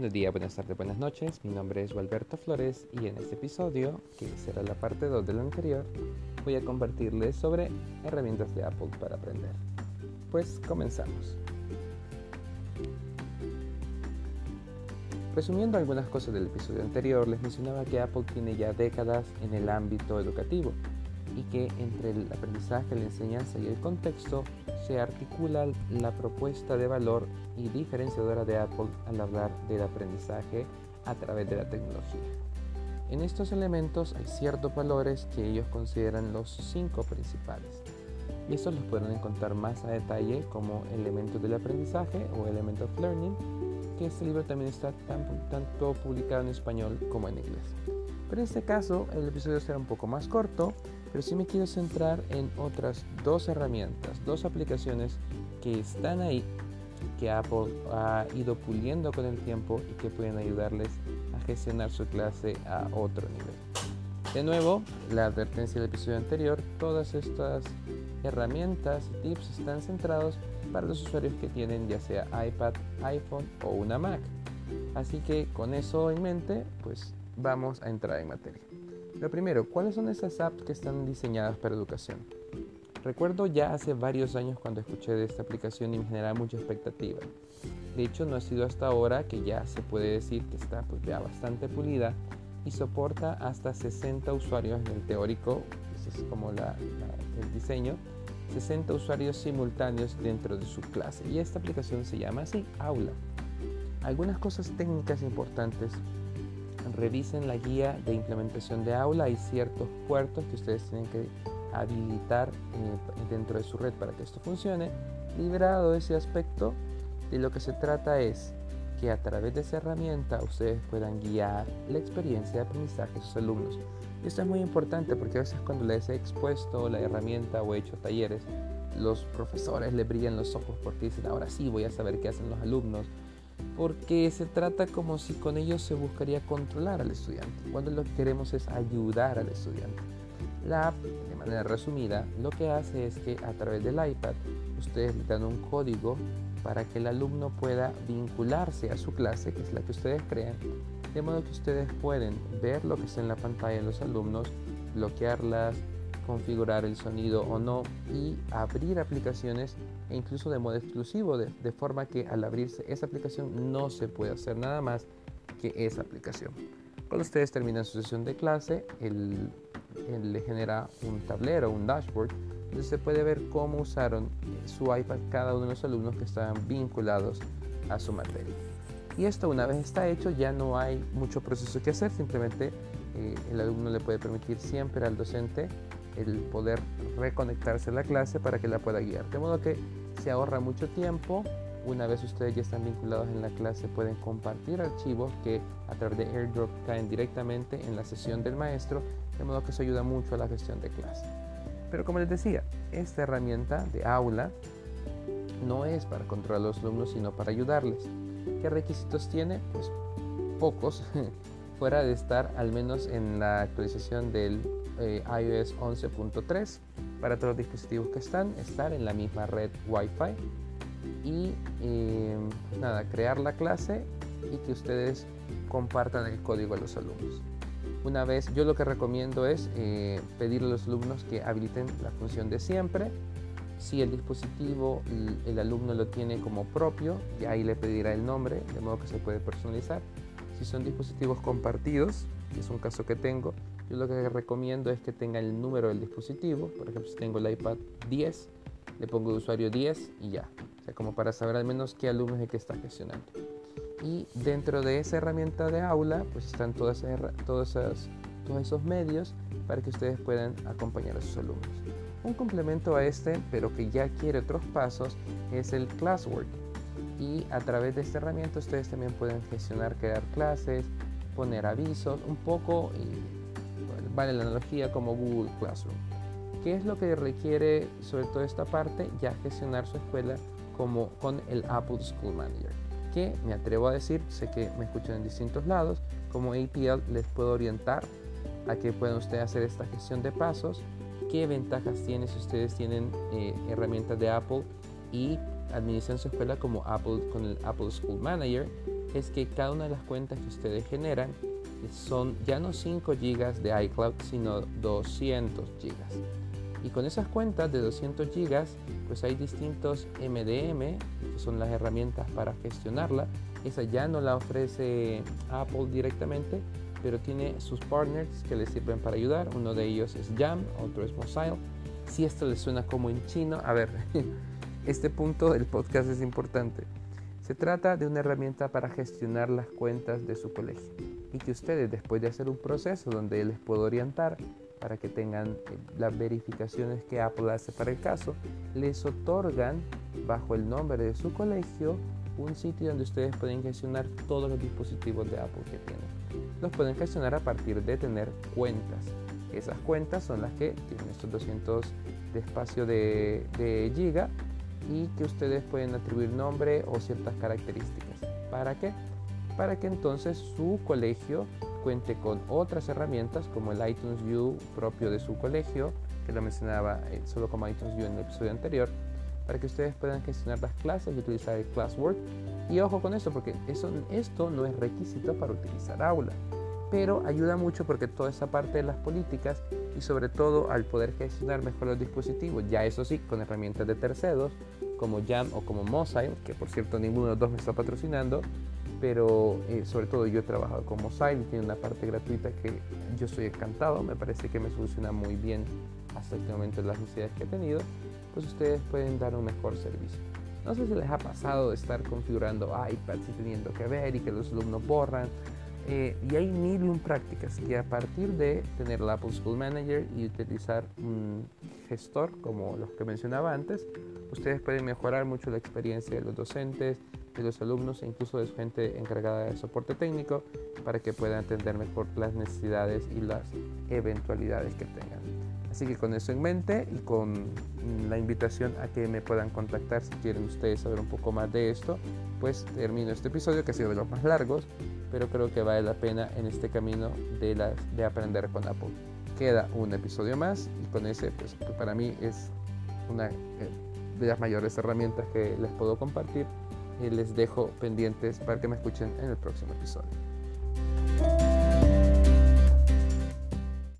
Buenos días, buenas tardes, buenas noches. Mi nombre es Gualberto Flores y en este episodio, que será la parte 2 del anterior, voy a compartirles sobre herramientas de Apple para aprender. Pues comenzamos. Resumiendo algunas cosas del episodio anterior, les mencionaba que Apple tiene ya décadas en el ámbito educativo y que entre el aprendizaje, la enseñanza y el contexto se articula la propuesta de valor y diferenciadora de Apple al hablar del aprendizaje a través de la tecnología. En estos elementos hay ciertos valores que ellos consideran los cinco principales. Y estos los pueden encontrar más a detalle como elementos del aprendizaje o elementos of learning, que este libro también está tanto publicado en español como en inglés. Pero en este caso el episodio será un poco más corto pero sí me quiero centrar en otras dos herramientas, dos aplicaciones que están ahí, que Apple ha ido puliendo con el tiempo y que pueden ayudarles a gestionar su clase a otro nivel. De nuevo, la advertencia del episodio anterior, todas estas herramientas y tips están centrados para los usuarios que tienen ya sea iPad, iPhone o una Mac. Así que con eso en mente, pues vamos a entrar en materia. Lo primero, ¿cuáles son esas apps que están diseñadas para educación? Recuerdo ya hace varios años cuando escuché de esta aplicación y me generaba mucha expectativa. De hecho, no ha sido hasta ahora que ya se puede decir que está pues, ya bastante pulida y soporta hasta 60 usuarios en el teórico, ese es como el diseño, 60 usuarios simultáneos dentro de su clase. Y esta aplicación se llama así, Aula. Algunas cosas técnicas importantes revisen la guía de implementación de aula. Hay ciertos puertos que ustedes tienen que habilitar eh, dentro de su red para que esto funcione. Liberado ese aspecto, de lo que se trata es que a través de esa herramienta ustedes puedan guiar la experiencia de aprendizaje de sus alumnos. Y esto es muy importante porque a veces cuando les he expuesto la herramienta o he hecho talleres, los profesores le brillan los ojos porque dicen, ahora sí voy a saber qué hacen los alumnos, porque se trata como si con ellos se buscaría controlar al estudiante, cuando lo que queremos es ayudar al estudiante. La app, de manera resumida, lo que hace es que a través del iPad ustedes le dan un código para que el alumno pueda vincularse a su clase, que es la que ustedes crean, de modo que ustedes pueden ver lo que está en la pantalla de los alumnos, bloquearlas, configurar el sonido o no y abrir aplicaciones incluso de modo exclusivo, de, forma que al abrirse esa aplicación no se puede hacer nada más que esa aplicación. Cuando ustedes terminan su sesión de clase, él, le genera un tablero, un dashboard, donde se puede ver cómo usaron su iPad cada uno de los alumnos que estaban vinculados a su materia. Y esto una vez está hecho ya no hay mucho proceso que hacer, simplemente eh, el alumno le puede permitir siempre al docente el poder reconectarse a la clase para que la pueda guiar. De modo que se ahorra mucho tiempo. Una vez ustedes ya están vinculados en la clase, pueden compartir archivos que a través de AirDrop caen directamente en la sesión del maestro, de modo que eso ayuda mucho a la gestión de clase. Pero como les decía, esta herramienta de aula no es para controlar a los alumnos, sino para ayudarles. ¿Qué requisitos tiene? Pues pocos, fuera de estar al menos en la actualización del eh, iOS 11.3 para todos los dispositivos que están, estar en la misma red Wi-Fi y eh, nada, crear la clase y que ustedes compartan el código a los alumnos. Una vez, yo lo que recomiendo es eh, pedirle a los alumnos que habiliten la función de siempre. Si el dispositivo el, alumno lo tiene como propio, y ahí le pedirá el nombre, de modo que se puede personalizar. Si son dispositivos compartidos, que es un caso que tengo, yo lo que recomiendo es que tenga el número del dispositivo. Por ejemplo, si tengo el iPad 10, le pongo usuario 10 y ya. O sea, como para saber al menos qué alumno es el que está gestionando. Y dentro de esa herramienta de aula, pues están todas todos esos medios para que ustedes puedan acompañar a sus alumnos. Un complemento a este, pero que ya quiere otros pasos, es el Classwork. Y a través de esta herramienta ustedes también pueden gestionar, crear clases, poner avisos, un poco vale la analogía como Google Classroom. ¿Qué es lo que requiere sobre todo esta parte? Ya gestionar su escuela como con el Apple School Manager. Que me atrevo a decir, sé que me escuchan en distintos lados, como APL les puedo orientar a que puedan ustedes hacer esta gestión de pasos, qué ventajas tiene si ustedes tienen eh, herramientas de Apple y administran su escuela como Apple con el Apple School Manager es que cada una de las cuentas que ustedes generan son ya no 5 GB de iCloud, sino 200 GB. Y con esas cuentas de 200 GB, pues hay distintos MDM, que son las herramientas para gestionarla. Esa ya no la ofrece Apple directamente, pero tiene sus partners que le sirven para ayudar. Uno de ellos es Jam, otro es Mosile. Si esto les suena como en chino, a ver, este punto del podcast es importante. Se trata de una herramienta para gestionar las cuentas de su colegio y que ustedes después de hacer un proceso donde les puedo orientar para que tengan eh, las verificaciones que Apple hace para el caso, les otorgan bajo el nombre de su colegio un sitio donde ustedes pueden gestionar todos los dispositivos de Apple que tienen. Los pueden gestionar a partir de tener cuentas. Esas cuentas son las que tienen estos 200 de espacio de, de giga y que ustedes pueden atribuir nombre o ciertas características. ¿Para qué? Para que entonces su colegio cuente con otras herramientas como el iTunes U propio de su colegio, que lo mencionaba eh, solo como iTunes U en el episodio anterior, para que ustedes puedan gestionar las clases y utilizar el Classwork. Y ojo con esto, porque eso, esto no es requisito para utilizar Aula, pero ayuda mucho porque toda esa parte de las políticas y sobre todo al poder gestionar mejor los dispositivos, ya eso sí, con herramientas de terceros como Jam o como Mosile, que por cierto ninguno de los dos me está patrocinando, pero eh, sobre todo yo he trabajado con Mosile tiene una parte gratuita que yo estoy encantado, me parece que me soluciona muy bien hasta este momento las necesidades que he tenido, pues ustedes pueden dar un mejor servicio. No sé si les ha pasado de estar configurando iPads y teniendo que ver y que los alumnos borran. Eh, y hay mil un prácticas que a partir de tener el Apple School Manager y utilizar un gestor como los que mencionaba antes, ustedes pueden mejorar mucho la experiencia de los docentes, de los alumnos e incluso de su gente encargada de soporte técnico para que puedan atender mejor las necesidades y las eventualidades que tengan. Así que con eso en mente y con la invitación a que me puedan contactar si quieren ustedes saber un poco más de esto, pues termino este episodio que ha sido de los más largos, pero creo que vale la pena en este camino de, de aprender con Apple. Queda un episodio más y con ese, pues para mí es una eh, de las mayores herramientas que les puedo compartir y les dejo pendientes para que me escuchen en el próximo episodio.